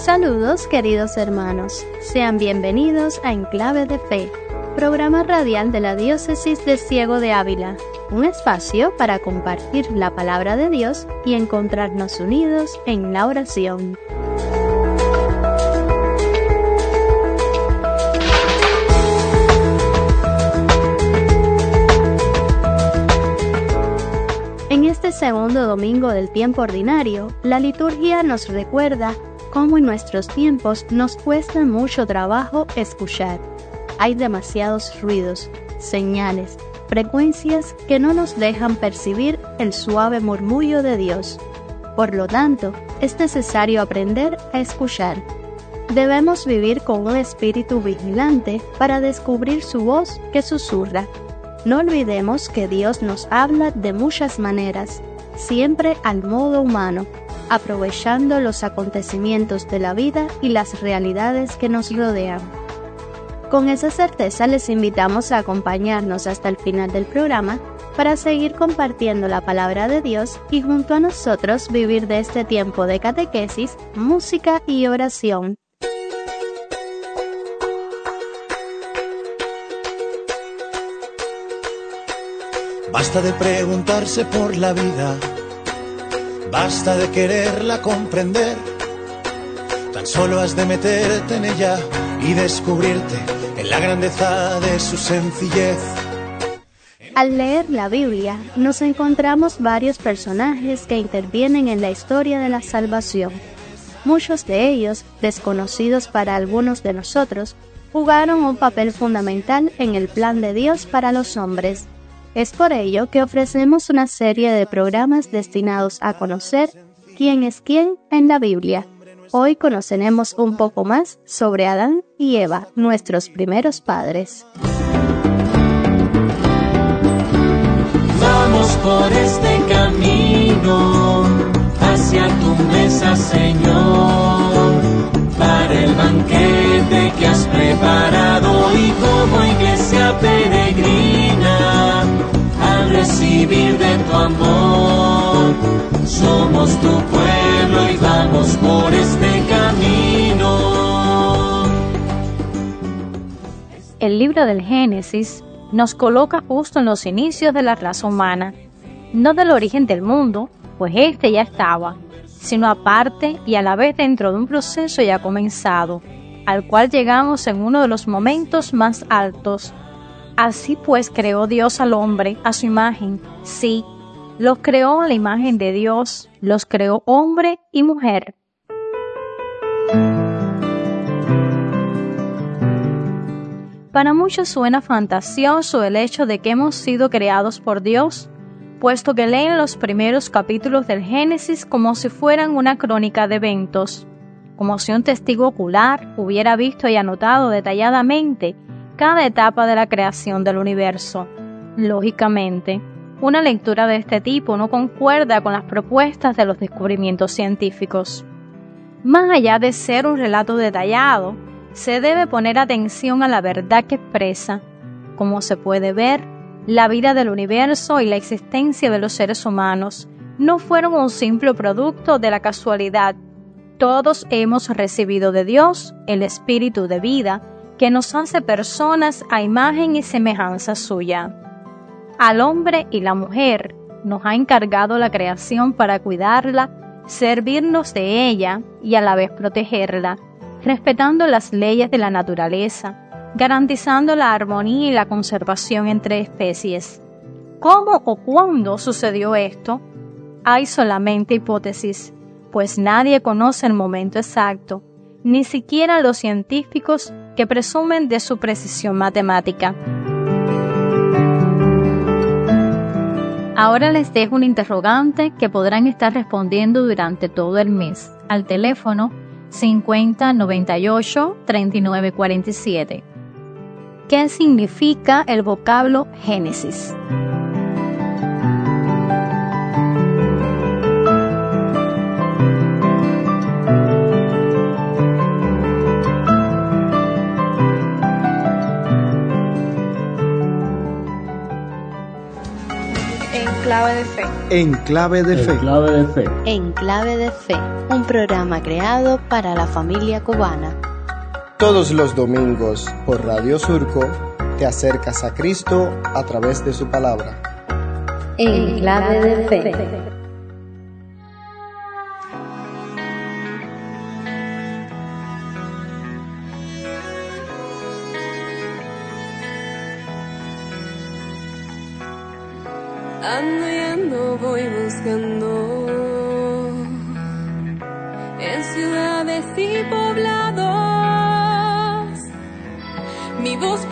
Saludos queridos hermanos, sean bienvenidos a Enclave de Fe, programa radial de la Diócesis de Ciego de Ávila, un espacio para compartir la palabra de Dios y encontrarnos unidos en la oración. En este segundo domingo del tiempo ordinario, la liturgia nos recuerda cómo en nuestros tiempos nos cuesta mucho trabajo escuchar. Hay demasiados ruidos, señales, frecuencias que no nos dejan percibir el suave murmullo de Dios. Por lo tanto, es necesario aprender a escuchar. Debemos vivir con un espíritu vigilante para descubrir su voz que susurra. No olvidemos que Dios nos habla de muchas maneras, siempre al modo humano, aprovechando los acontecimientos de la vida y las realidades que nos rodean. Con esa certeza les invitamos a acompañarnos hasta el final del programa para seguir compartiendo la palabra de Dios y junto a nosotros vivir de este tiempo de catequesis, música y oración. Basta de preguntarse por la vida Basta de quererla comprender, tan solo has de meterte en ella y descubrirte en la grandeza de su sencillez. Al leer la Biblia nos encontramos varios personajes que intervienen en la historia de la salvación. Muchos de ellos, desconocidos para algunos de nosotros, jugaron un papel fundamental en el plan de Dios para los hombres. Es por ello que ofrecemos una serie de programas destinados a conocer quién es quién en la Biblia. Hoy conoceremos un poco más sobre Adán y Eva, nuestros primeros padres. Vamos por este camino hacia tu mesa, Señor, para el banquete que has preparado y como iglesia peregrina recibir de tu amor. Somos tu pueblo y vamos por este camino. El libro del Génesis nos coloca justo en los inicios de la raza humana, no del origen del mundo, pues este ya estaba, sino aparte y a la vez dentro de un proceso ya comenzado, al cual llegamos en uno de los momentos más altos Así pues creó Dios al hombre a su imagen. Sí, los creó a la imagen de Dios, los creó hombre y mujer. Para muchos suena fantasioso el hecho de que hemos sido creados por Dios, puesto que leen los primeros capítulos del Génesis como si fueran una crónica de eventos, como si un testigo ocular hubiera visto y anotado detalladamente cada etapa de la creación del universo. Lógicamente, una lectura de este tipo no concuerda con las propuestas de los descubrimientos científicos. Más allá de ser un relato detallado, se debe poner atención a la verdad que expresa. Como se puede ver, la vida del universo y la existencia de los seres humanos no fueron un simple producto de la casualidad. Todos hemos recibido de Dios el espíritu de vida que nos hace personas a imagen y semejanza suya. Al hombre y la mujer nos ha encargado la creación para cuidarla, servirnos de ella y a la vez protegerla, respetando las leyes de la naturaleza, garantizando la armonía y la conservación entre especies. ¿Cómo o cuándo sucedió esto? Hay solamente hipótesis, pues nadie conoce el momento exacto, ni siquiera los científicos que presumen de su precisión matemática. Ahora les dejo un interrogante que podrán estar respondiendo durante todo el mes al teléfono 5098 3947. ¿Qué significa el vocablo Génesis? Clave de fe. En clave de fe. clave de fe. En clave de fe, un programa creado para la familia cubana. Todos los domingos por Radio Surco te acercas a Cristo a través de su palabra. En clave de fe. Mi voz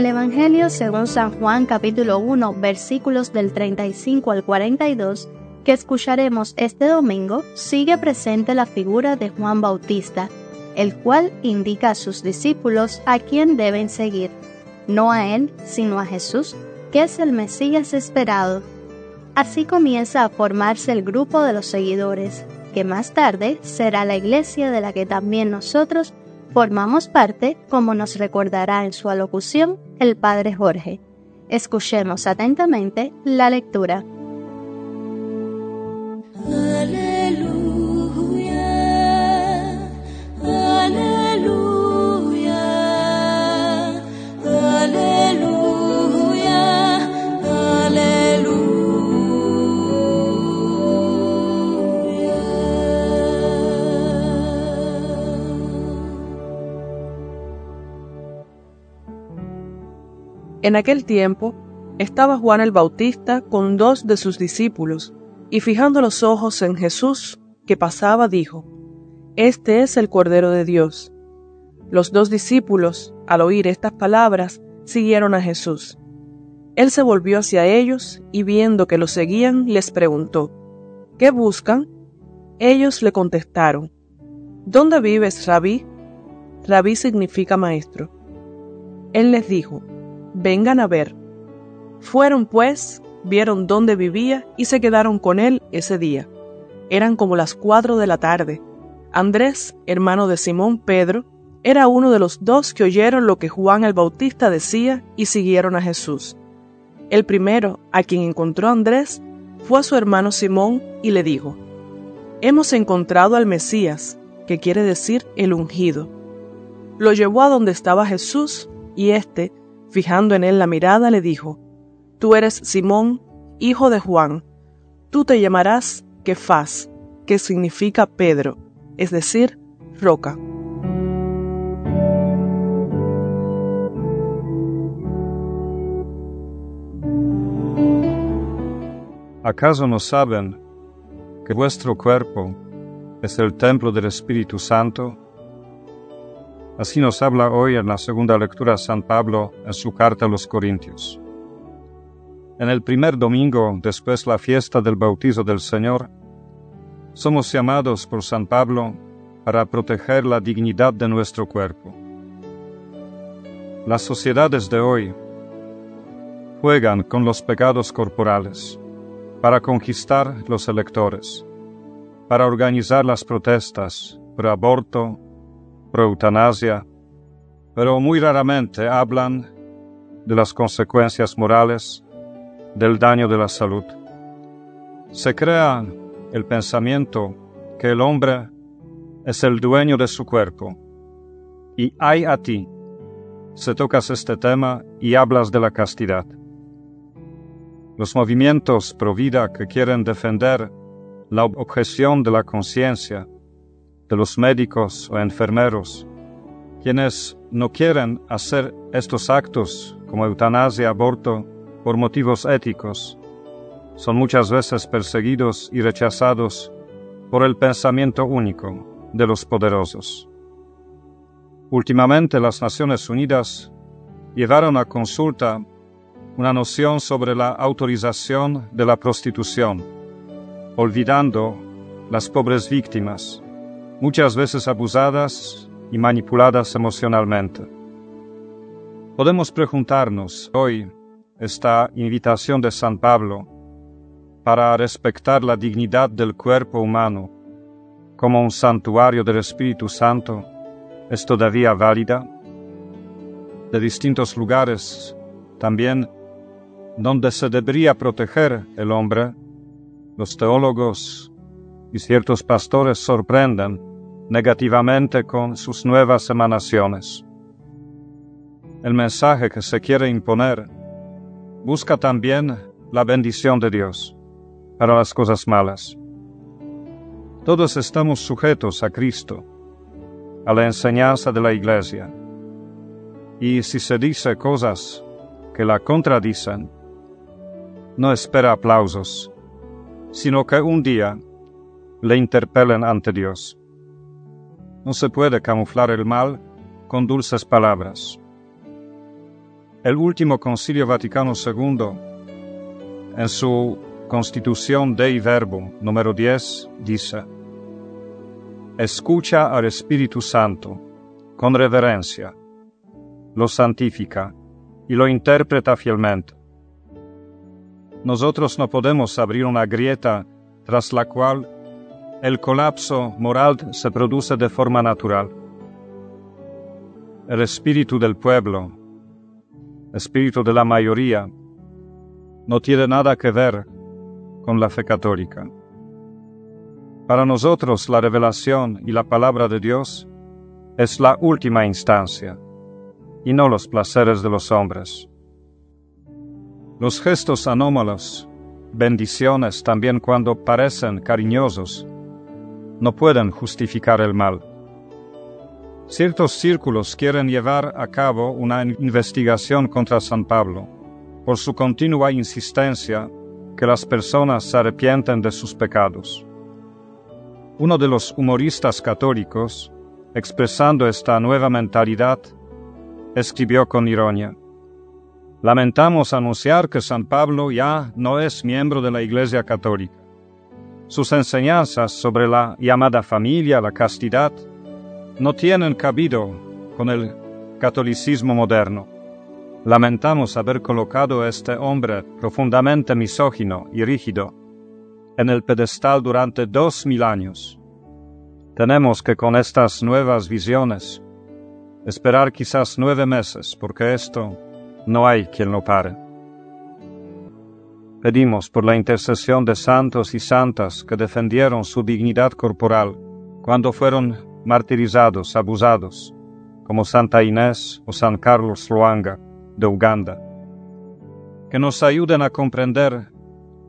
el Evangelio según San Juan capítulo 1 versículos del 35 al 42 que escucharemos este domingo sigue presente la figura de Juan Bautista, el cual indica a sus discípulos a quién deben seguir, no a él, sino a Jesús, que es el Mesías esperado. Así comienza a formarse el grupo de los seguidores, que más tarde será la iglesia de la que también nosotros formamos parte, como nos recordará en su alocución el Padre Jorge. Escuchemos atentamente la lectura. En aquel tiempo estaba Juan el Bautista con dos de sus discípulos, y fijando los ojos en Jesús que pasaba, dijo, Este es el Cordero de Dios. Los dos discípulos, al oír estas palabras, siguieron a Jesús. Él se volvió hacia ellos y viendo que lo seguían, les preguntó, ¿Qué buscan? Ellos le contestaron, ¿Dónde vives, rabí? Rabí significa maestro. Él les dijo, vengan a ver. Fueron pues, vieron dónde vivía y se quedaron con él ese día. Eran como las cuatro de la tarde. Andrés, hermano de Simón Pedro, era uno de los dos que oyeron lo que Juan el Bautista decía y siguieron a Jesús. El primero, a quien encontró Andrés, fue a su hermano Simón y le dijo, Hemos encontrado al Mesías, que quiere decir el ungido. Lo llevó a donde estaba Jesús y éste, fijando en él la mirada, le dijo, Tú eres Simón, hijo de Juan, tú te llamarás Kefas, que significa Pedro, es decir, roca. ¿Acaso no saben que vuestro cuerpo es el templo del Espíritu Santo? Así nos habla hoy en la segunda lectura San Pablo en su carta a los Corintios. En el primer domingo después la fiesta del bautizo del Señor, somos llamados por San Pablo para proteger la dignidad de nuestro cuerpo. Las sociedades de hoy juegan con los pecados corporales para conquistar los electores, para organizar las protestas pro aborto, pro eutanasia, pero muy raramente hablan de las consecuencias morales, del daño de la salud. Se crea el pensamiento que el hombre es el dueño de su cuerpo, y hay a ti, se tocas este tema y hablas de la castidad. Los movimientos pro vida que quieren defender la objeción de la conciencia de los médicos o enfermeros, quienes no quieren hacer estos actos como eutanasia, aborto, por motivos éticos, son muchas veces perseguidos y rechazados por el pensamiento único de los poderosos. Últimamente las Naciones Unidas llevaron a consulta una noción sobre la autorización de la prostitución, olvidando las pobres víctimas, muchas veces abusadas y manipuladas emocionalmente. Podemos preguntarnos hoy esta invitación de San Pablo para respetar la dignidad del cuerpo humano como un santuario del Espíritu Santo es todavía válida? De distintos lugares también donde se debería proteger el hombre, los teólogos y ciertos pastores sorprenden negativamente con sus nuevas emanaciones. El mensaje que se quiere imponer busca también la bendición de Dios para las cosas malas. Todos estamos sujetos a Cristo, a la enseñanza de la Iglesia, y si se dice cosas que la contradicen, no espera aplausos, sino que un día le interpelen ante Dios. No se puede camuflar el mal con dulces palabras. El último Concilio Vaticano II, en su Constitución Dei Verbum número 10, dice, Escucha al Espíritu Santo con reverencia, lo santifica y lo interpreta fielmente nosotros no podemos abrir una grieta tras la cual el colapso moral se produce de forma natural. El espíritu del pueblo, espíritu de la mayoría, no tiene nada que ver con la fe católica. Para nosotros la revelación y la palabra de Dios es la última instancia y no los placeres de los hombres. Los gestos anómalos, bendiciones también cuando parecen cariñosos, no pueden justificar el mal. Ciertos círculos quieren llevar a cabo una investigación contra San Pablo por su continua insistencia que las personas se arrepienten de sus pecados. Uno de los humoristas católicos, expresando esta nueva mentalidad, escribió con ironía, Lamentamos anunciar que San Pablo ya no es miembro de la Iglesia Católica. Sus enseñanzas sobre la llamada familia, la castidad, no tienen cabido con el catolicismo moderno. Lamentamos haber colocado a este hombre profundamente misógino y rígido en el pedestal durante dos mil años. Tenemos que con estas nuevas visiones esperar quizás nueve meses, porque esto no hay quien lo pare. Pedimos por la intercesión de santos y santas que defendieron su dignidad corporal cuando fueron martirizados, abusados, como Santa Inés o San Carlos Luanga de Uganda, que nos ayuden a comprender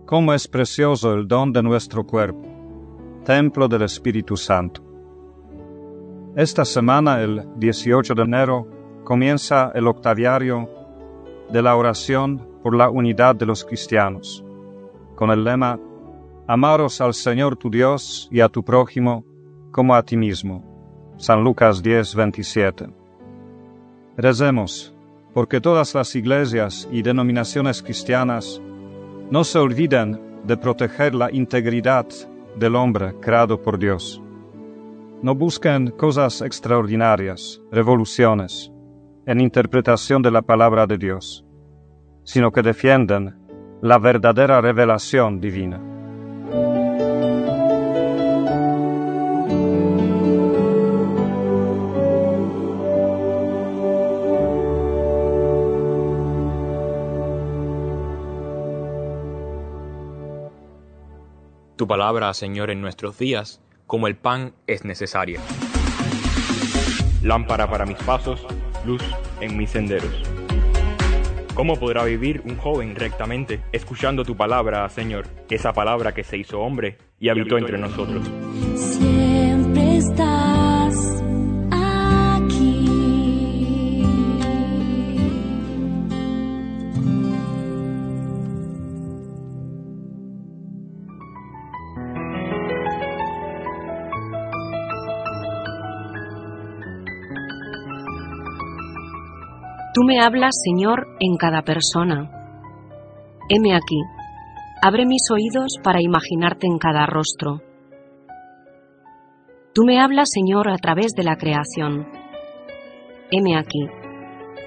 cómo es precioso el don de nuestro cuerpo, templo del Espíritu Santo. Esta semana, el 18 de enero, comienza el octaviario de la oración por la unidad de los cristianos, con el lema Amaros al Señor tu Dios y a tu prójimo como a ti mismo. San Lucas 10, 27. Recemos, porque todas las iglesias y denominaciones cristianas no se olviden de proteger la integridad del hombre creado por Dios. No busquen cosas extraordinarias, revoluciones, en interpretación de la palabra de Dios, sino que defienden la verdadera revelación divina. Tu palabra, Señor, en nuestros días, como el pan, es necesaria. Lámpara para mis pasos, luz en mis senderos. ¿Cómo podrá vivir un joven rectamente escuchando tu palabra, Señor? Esa palabra que se hizo hombre y habitó entre nosotros. Tú me hablas, Señor, en cada persona. Heme aquí. Abre mis oídos para imaginarte en cada rostro. Tú me hablas, Señor, a través de la creación. Heme aquí.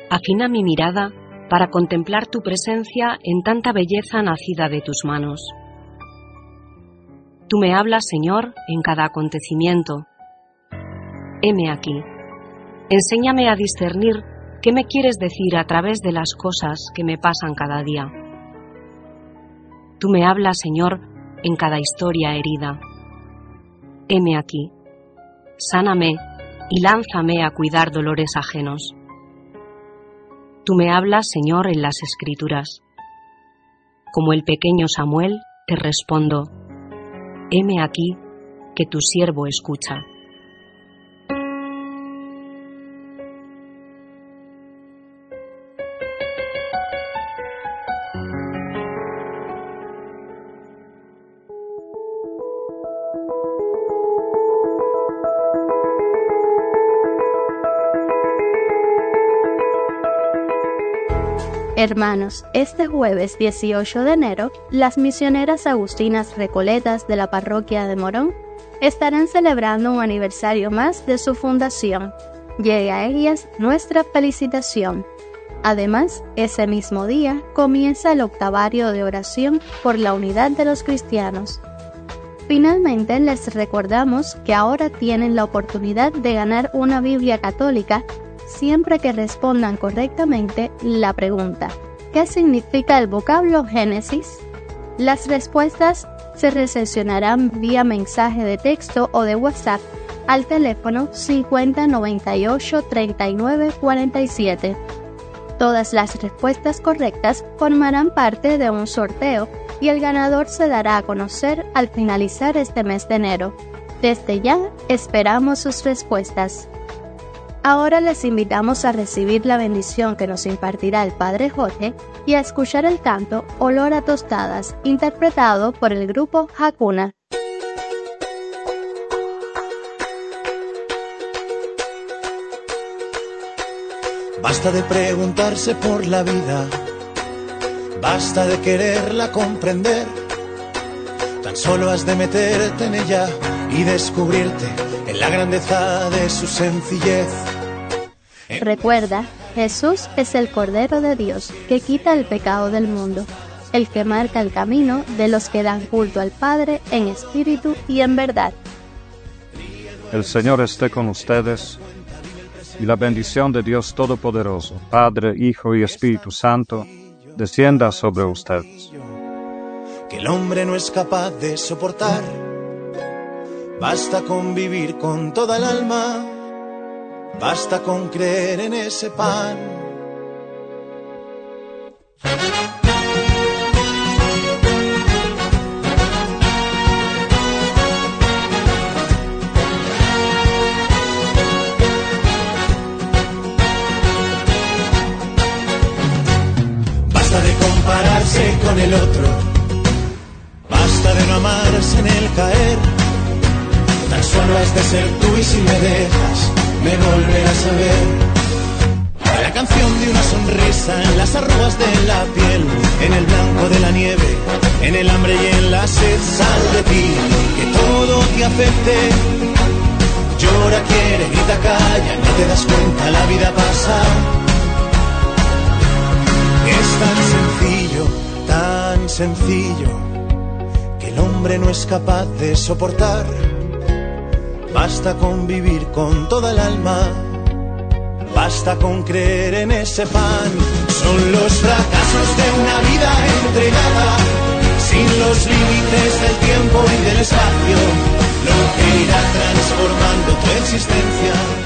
Afina mi mirada para contemplar tu presencia en tanta belleza nacida de tus manos. Tú me hablas, Señor, en cada acontecimiento. Heme aquí. Enséñame a discernir qué me quieres decir a través de las cosas que me pasan cada día. Tú me hablas, Señor, en cada historia herida. Heme aquí. Sáname y lánzame a cuidar dolores ajenos. Tú me hablas, Señor, en las escrituras. Como el pequeño Samuel, te respondo, heme aquí, que tu siervo escucha. Hermanos, este jueves 18 de enero, las misioneras agustinas recoletas de la parroquia de Morón estarán celebrando un aniversario más de su fundación. Llegue a ellas nuestra felicitación. Además, ese mismo día comienza el octavario de oración por la unidad de los cristianos. Finalmente, les recordamos que ahora tienen la oportunidad de ganar una Biblia católica siempre que respondan correctamente la pregunta ¿qué significa el vocablo Génesis? Las respuestas se recepcionarán vía mensaje de texto o de WhatsApp al teléfono 5098 39 47. Todas las respuestas correctas formarán parte de un sorteo y el ganador se dará a conocer al finalizar este mes de enero. Desde ya esperamos sus respuestas. Ahora les invitamos a recibir la bendición que nos impartirá el Padre Jorge y a escuchar el canto Olor a Tostadas, interpretado por el grupo Hakuna. Basta de preguntarse por la vida, basta de quererla comprender. Tan solo has de meterte en ella y descubrirte en la grandeza de su sencillez. Recuerda, Jesús es el Cordero de Dios que quita el pecado del mundo, el que marca el camino de los que dan culto al Padre en espíritu y en verdad. El Señor esté con ustedes y la bendición de Dios Todopoderoso, Padre, Hijo y Espíritu Santo, descienda sobre ustedes. que el hombre no es capaz de soportar. Basta con vivir con toda el alma, basta con creer en ese pan. Basta de compararse con el otro, basta de no amarse en el caer. Tan solo has de ser en las arrugas de la piel, en el blanco de la nieve, en el hambre y en la sed. Sal de ti, que todo te afecte. Llora, quiere, grita, calla, no te das cuenta, la vida pasa. Es tan sencillo, tan sencillo, que el hombre no es capaz de soportar. Basta con vivir con toda el alma, Basta con creer en ese pan. Son los fracasos de una vida entregada, sin los límites del tiempo y del espacio, lo que irá transformando tu existencia.